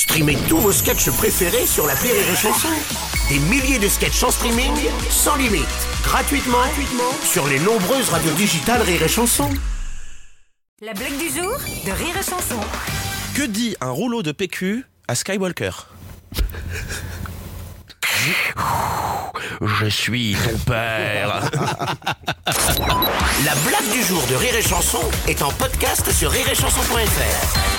Streamez tous vos sketchs préférés sur la Rire et Chanson. Des milliers de sketchs en streaming, sans limite, gratuitement, sur les nombreuses radios digitales Rire et Chanson. La blague du jour de Rire et Chanson. Que dit un rouleau de PQ à Skywalker? Je suis ton père. La blague du jour de Rire et Chanson est en podcast sur rireetchanson.fr.